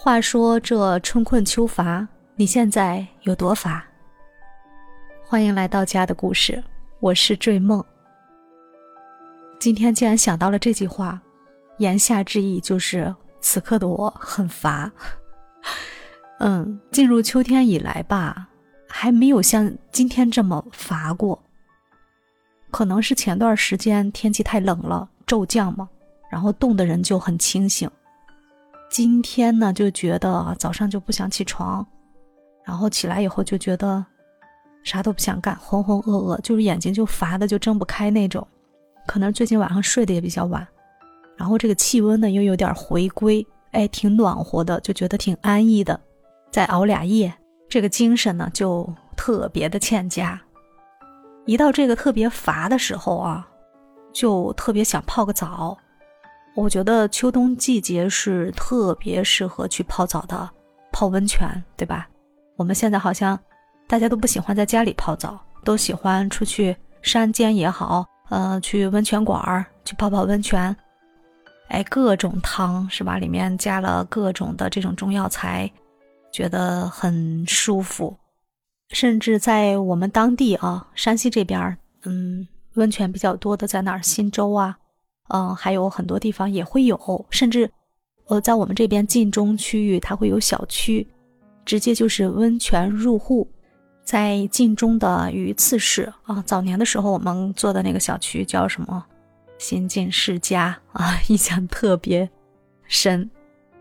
话说这春困秋乏，你现在有多乏？欢迎来到家的故事，我是坠梦。今天既然想到了这句话，言下之意就是此刻的我很乏。嗯，进入秋天以来吧，还没有像今天这么乏过。可能是前段时间天气太冷了，骤降嘛，然后冻的人就很清醒。今天呢，就觉得早上就不想起床，然后起来以后就觉得啥都不想干，浑浑噩噩，就是眼睛就乏的就睁不开那种。可能最近晚上睡得也比较晚，然后这个气温呢又有点回归，哎，挺暖和的，就觉得挺安逸的。再熬俩夜，这个精神呢就特别的欠佳。一到这个特别乏的时候啊，就特别想泡个澡。我觉得秋冬季节是特别适合去泡澡的，泡温泉，对吧？我们现在好像大家都不喜欢在家里泡澡，都喜欢出去山间也好，呃，去温泉馆儿去泡泡温泉。哎，各种汤是吧？里面加了各种的这种中药材，觉得很舒服。甚至在我们当地啊，山西这边，嗯，温泉比较多的在哪儿？忻州啊，嗯，还有很多地方也会有。甚至，呃，在我们这边晋中区域，它会有小区，直接就是温泉入户。在晋中的榆次市啊，早年的时候我们做的那个小区叫什么？新晋世家啊，印象特别深。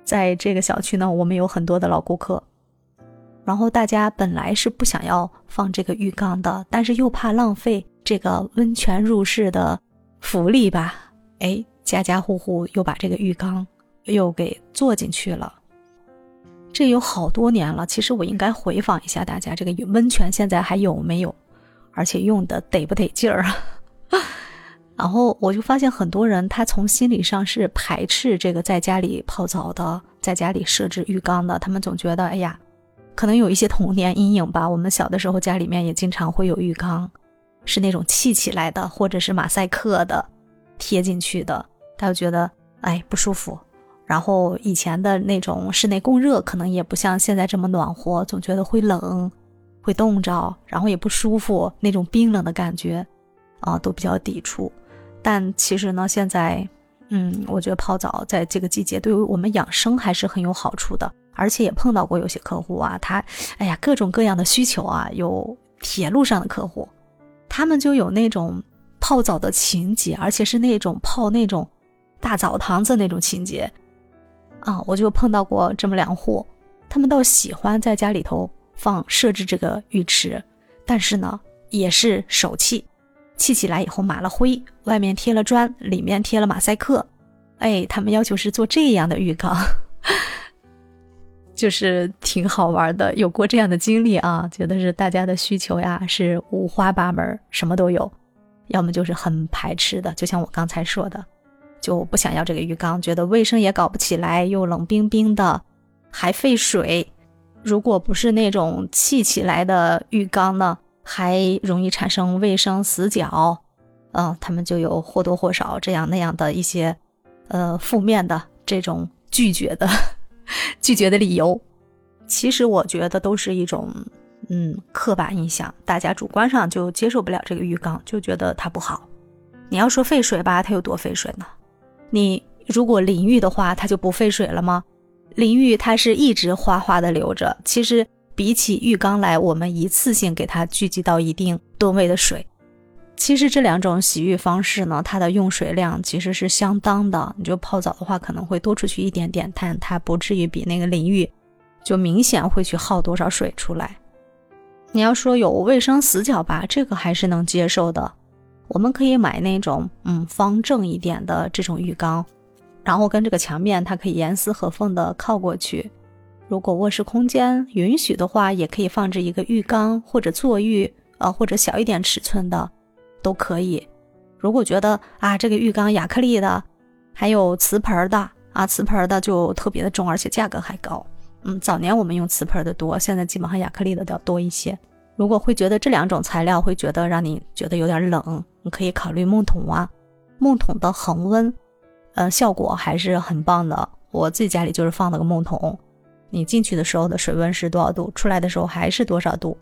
在这个小区呢，我们有很多的老顾客。然后大家本来是不想要放这个浴缸的，但是又怕浪费这个温泉入室的福利吧？哎，家家户户又把这个浴缸又给做进去了。这有好多年了，其实我应该回访一下大家，这个温泉现在还有没有？而且用的得不得劲儿啊？然后我就发现很多人他从心理上是排斥这个在家里泡澡的，在家里设置浴缸的，他们总觉得，哎呀。可能有一些童年阴影吧。我们小的时候家里面也经常会有浴缸，是那种砌起来的，或者是马赛克的，贴进去的。他就觉得哎不舒服。然后以前的那种室内供热可能也不像现在这么暖和，总觉得会冷，会冻着，然后也不舒服，那种冰冷的感觉啊都比较抵触。但其实呢，现在嗯，我觉得泡澡在这个季节对于我们养生还是很有好处的。而且也碰到过有些客户啊，他，哎呀，各种各样的需求啊，有铁路上的客户，他们就有那种泡澡的情节，而且是那种泡那种大澡堂子那种情节，啊，我就碰到过这么两户，他们倒喜欢在家里头放设置这个浴池，但是呢，也是手砌，砌起来以后抹了灰，外面贴了砖，里面贴了马赛克，哎，他们要求是做这样的浴缸。就是挺好玩的，有过这样的经历啊，觉得是大家的需求呀是五花八门，什么都有，要么就是很排斥的，就像我刚才说的，就不想要这个浴缸，觉得卫生也搞不起来，又冷冰冰的，还费水。如果不是那种砌起来的浴缸呢，还容易产生卫生死角，嗯，他们就有或多或少这样那样的一些，呃，负面的这种拒绝的。拒绝的理由，其实我觉得都是一种，嗯，刻板印象。大家主观上就接受不了这个浴缸，就觉得它不好。你要说费水吧，它有多费水呢？你如果淋浴的话，它就不费水了吗？淋浴它是一直哗哗的流着。其实比起浴缸来，我们一次性给它聚集到一定吨位的水。其实这两种洗浴方式呢，它的用水量其实是相当的。你就泡澡的话，可能会多出去一点点，但它不至于比那个淋浴就明显会去耗多少水出来。你要说有卫生死角吧，这个还是能接受的。我们可以买那种嗯方正一点的这种浴缸，然后跟这个墙面它可以严丝合缝的靠过去。如果卧室空间允许的话，也可以放置一个浴缸或者坐浴，呃或者小一点尺寸的。都可以。如果觉得啊，这个浴缸亚克力的，还有瓷盆的啊，瓷盆的就特别的重，而且价格还高。嗯，早年我们用瓷盆的多，现在基本上亚克力的要多一些。如果会觉得这两种材料会觉得让你觉得有点冷，你可以考虑木桶啊。木桶的恒温，呃，效果还是很棒的。我自己家里就是放了个木桶，你进去的时候的水温是多少度，出来的时候还是多少度。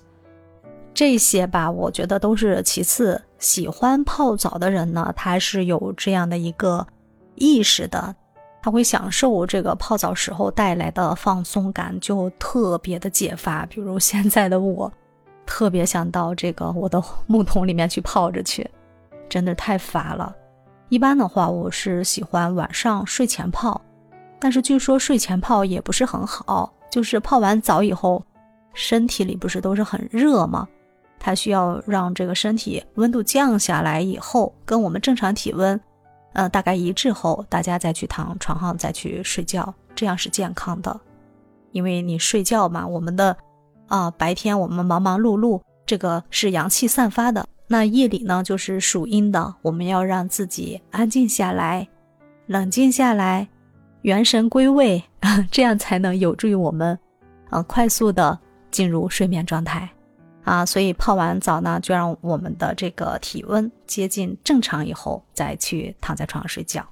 这些吧，我觉得都是其次。喜欢泡澡的人呢，他是有这样的一个意识的，他会享受这个泡澡时候带来的放松感，就特别的解乏。比如现在的我，特别想到这个我的木桶里面去泡着去，真的太乏了。一般的话，我是喜欢晚上睡前泡，但是据说睡前泡也不是很好，就是泡完澡以后，身体里不是都是很热吗？它需要让这个身体温度降下来以后，跟我们正常体温，呃，大概一致后，大家再去躺床上再去睡觉，这样是健康的。因为你睡觉嘛，我们的啊白天我们忙忙碌碌，这个是阳气散发的，那夜里呢就是属阴的，我们要让自己安静下来，冷静下来，元神归位，这样才能有助于我们，啊，快速的进入睡眠状态。啊，所以泡完澡呢，就让我们的这个体温接近正常以后，再去躺在床上睡觉。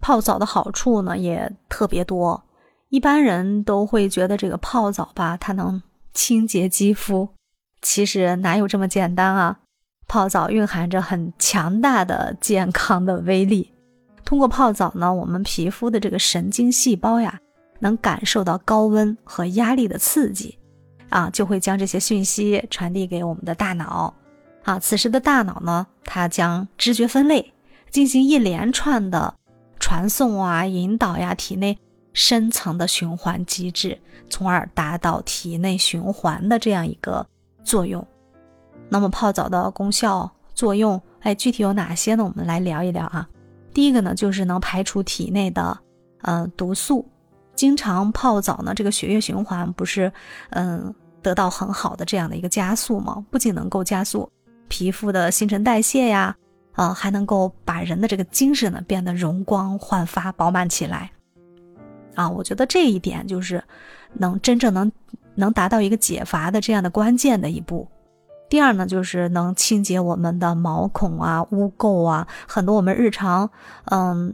泡澡的好处呢也特别多，一般人都会觉得这个泡澡吧，它能清洁肌肤，其实哪有这么简单啊？泡澡蕴含着很强大的健康的威力。通过泡澡呢，我们皮肤的这个神经细胞呀，能感受到高温和压力的刺激。啊，就会将这些讯息传递给我们的大脑。啊，此时的大脑呢，它将知觉分类，进行一连串的传送啊、引导呀，体内深层的循环机制，从而达到体内循环的这样一个作用。那么泡澡的功效作用，哎，具体有哪些呢？我们来聊一聊啊。第一个呢，就是能排除体内的嗯毒素。经常泡澡呢，这个血液循环不是，嗯，得到很好的这样的一个加速吗？不仅能够加速皮肤的新陈代谢呀，啊，还能够把人的这个精神呢变得容光焕发、饱满起来。啊，我觉得这一点就是能真正能能达到一个解乏的这样的关键的一步。第二呢，就是能清洁我们的毛孔啊、污垢啊，很多我们日常，嗯。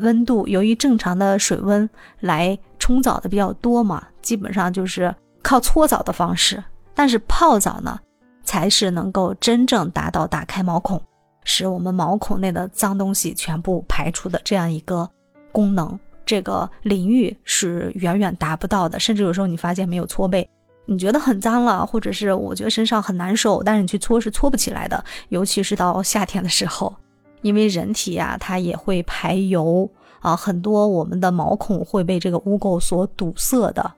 温度由于正常的水温来冲澡的比较多嘛，基本上就是靠搓澡的方式。但是泡澡呢，才是能够真正达到打开毛孔，使我们毛孔内的脏东西全部排出的这样一个功能。这个淋浴是远远达不到的。甚至有时候你发现没有搓背，你觉得很脏了，或者是我觉得身上很难受，但是你去搓是搓不起来的。尤其是到夏天的时候。因为人体呀，它也会排油啊，很多我们的毛孔会被这个污垢所堵塞的。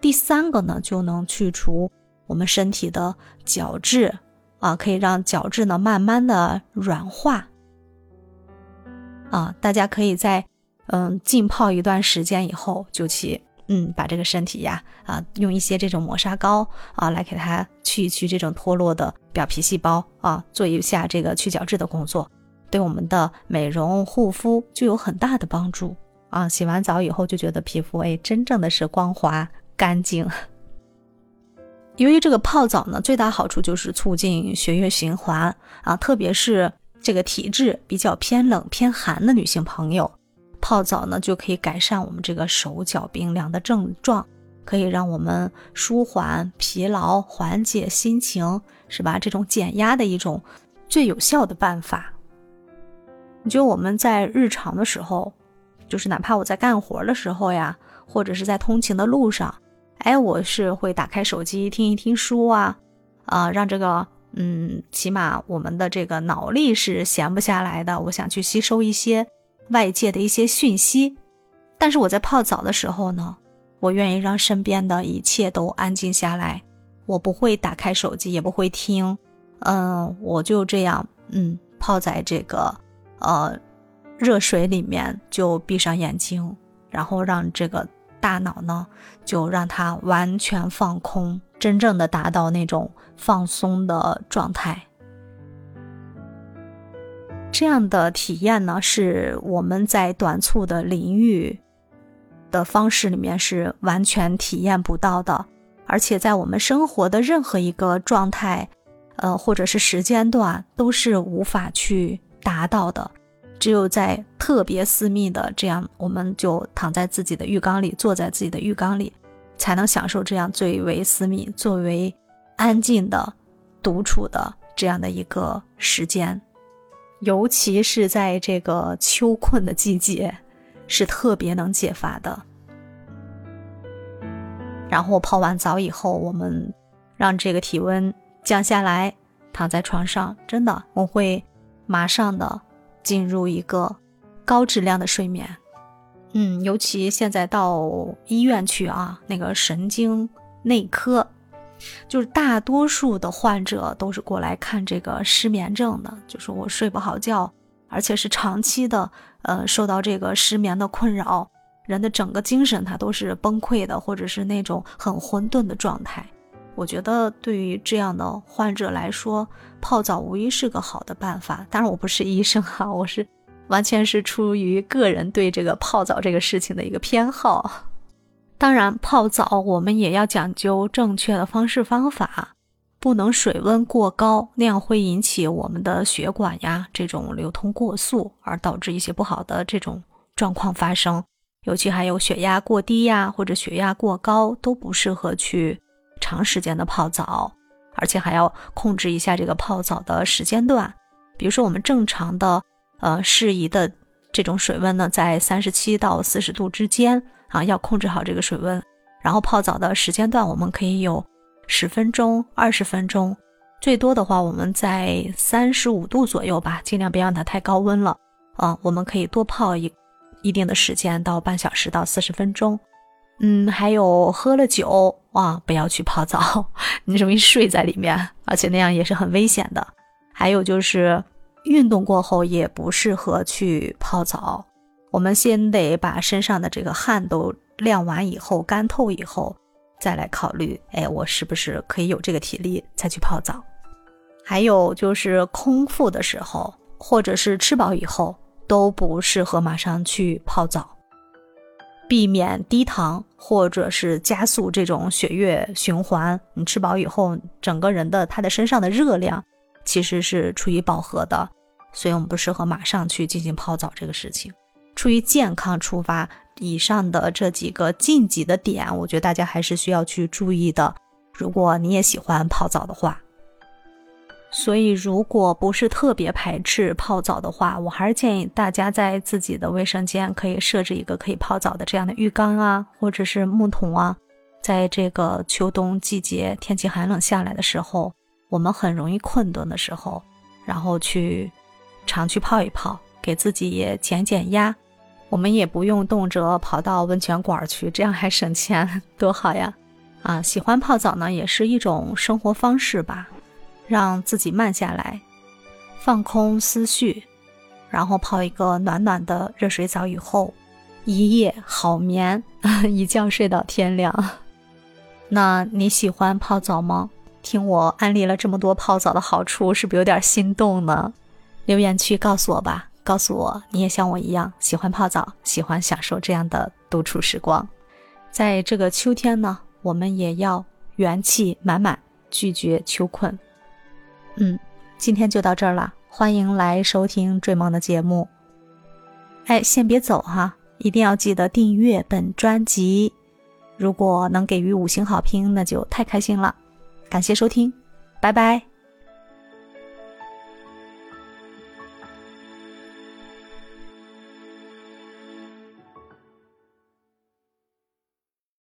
第三个呢，就能去除我们身体的角质啊，可以让角质呢慢慢的软化啊。大家可以在嗯浸泡一段时间以后，就去嗯把这个身体呀啊用一些这种磨砂膏啊来给它去一去这种脱落的表皮细胞啊，做一下这个去角质的工作。对我们的美容护肤就有很大的帮助啊！洗完澡以后就觉得皮肤哎，真正的是光滑干净。由于这个泡澡呢，最大好处就是促进血液循环啊，特别是这个体质比较偏冷偏寒的女性朋友，泡澡呢就可以改善我们这个手脚冰凉的症状，可以让我们舒缓疲劳、缓解心情，是吧？这种减压的一种最有效的办法。就我们在日常的时候，就是哪怕我在干活的时候呀，或者是在通勤的路上，哎，我是会打开手机听一听书啊，啊，让这个，嗯，起码我们的这个脑力是闲不下来的。我想去吸收一些外界的一些讯息，但是我在泡澡的时候呢，我愿意让身边的一切都安静下来，我不会打开手机，也不会听，嗯，我就这样，嗯，泡在这个。呃，热水里面就闭上眼睛，然后让这个大脑呢，就让它完全放空，真正的达到那种放松的状态。这样的体验呢，是我们在短促的淋浴的方式里面是完全体验不到的，而且在我们生活的任何一个状态，呃，或者是时间段，都是无法去。达到的，只有在特别私密的这样，我们就躺在自己的浴缸里，坐在自己的浴缸里，才能享受这样最为私密、最为安静的独处的这样的一个时间。尤其是在这个秋困的季节，是特别能解乏的。然后泡完澡以后，我们让这个体温降下来，躺在床上，真的我会马上的进入一个高质量的睡眠。嗯，尤其现在到医院去啊，那个神经内科。就是大多数的患者都是过来看这个失眠症的，就是我睡不好觉，而且是长期的，呃，受到这个失眠的困扰，人的整个精神它都是崩溃的，或者是那种很混沌的状态。我觉得对于这样的患者来说，泡澡无疑是个好的办法。当然，我不是医生哈，我是完全是出于个人对这个泡澡这个事情的一个偏好。当然，泡澡我们也要讲究正确的方式方法，不能水温过高，那样会引起我们的血管呀这种流通过速，而导致一些不好的这种状况发生。尤其还有血压过低呀，或者血压过高，都不适合去长时间的泡澡，而且还要控制一下这个泡澡的时间段。比如说，我们正常的呃适宜的这种水温呢，在三十七到四十度之间。啊，要控制好这个水温，然后泡澡的时间段我们可以有十分钟、二十分钟，最多的话我们在三十五度左右吧，尽量别让它太高温了。啊，我们可以多泡一一定的时间，到半小时到四十分钟。嗯，还有喝了酒啊，不要去泡澡，你容易睡在里面，而且那样也是很危险的。还有就是运动过后也不适合去泡澡。我们先得把身上的这个汗都晾完以后，干透以后，再来考虑，哎，我是不是可以有这个体力再去泡澡？还有就是空腹的时候，或者是吃饱以后，都不适合马上去泡澡，避免低糖或者是加速这种血液循环。你吃饱以后，整个人的他的身上的热量其实是处于饱和的，所以我们不适合马上去进行泡澡这个事情。出于健康出发，以上的这几个禁忌的点，我觉得大家还是需要去注意的。如果你也喜欢泡澡的话，所以如果不是特别排斥泡澡的话，我还是建议大家在自己的卫生间可以设置一个可以泡澡的这样的浴缸啊，或者是木桶啊。在这个秋冬季节天气寒冷下来的时候，我们很容易困顿的时候，然后去常去泡一泡，给自己也减减压。我们也不用动辄跑到温泉馆去，这样还省钱，多好呀！啊，喜欢泡澡呢，也是一种生活方式吧，让自己慢下来，放空思绪，然后泡一个暖暖的热水澡以后，一夜好眠，一觉睡到天亮。那你喜欢泡澡吗？听我安利了这么多泡澡的好处，是不是有点心动呢？留言区告诉我吧。告诉我，你也像我一样喜欢泡澡，喜欢享受这样的独处时光。在这个秋天呢，我们也要元气满满，拒绝秋困。嗯，今天就到这儿了，欢迎来收听追梦的节目。哎，先别走哈，一定要记得订阅本专辑。如果能给予五星好评，那就太开心了。感谢收听，拜拜。